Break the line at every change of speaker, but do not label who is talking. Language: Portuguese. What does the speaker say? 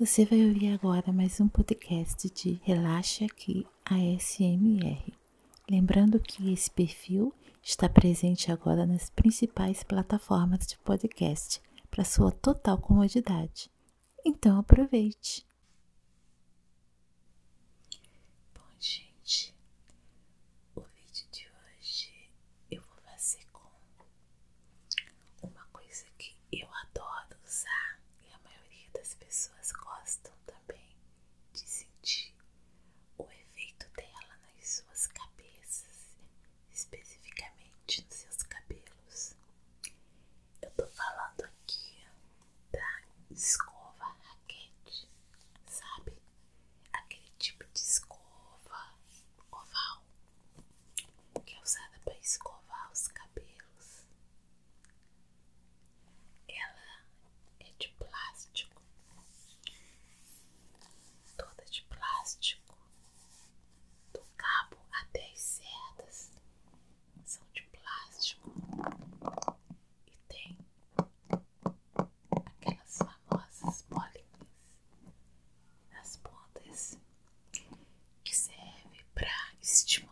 Você vai ouvir agora mais um podcast de Relaxa Aqui ASMR. Lembrando que esse perfil está presente agora nas principais plataformas de podcast para sua total comodidade. Então aproveite! Bom, gente, existe. Tipo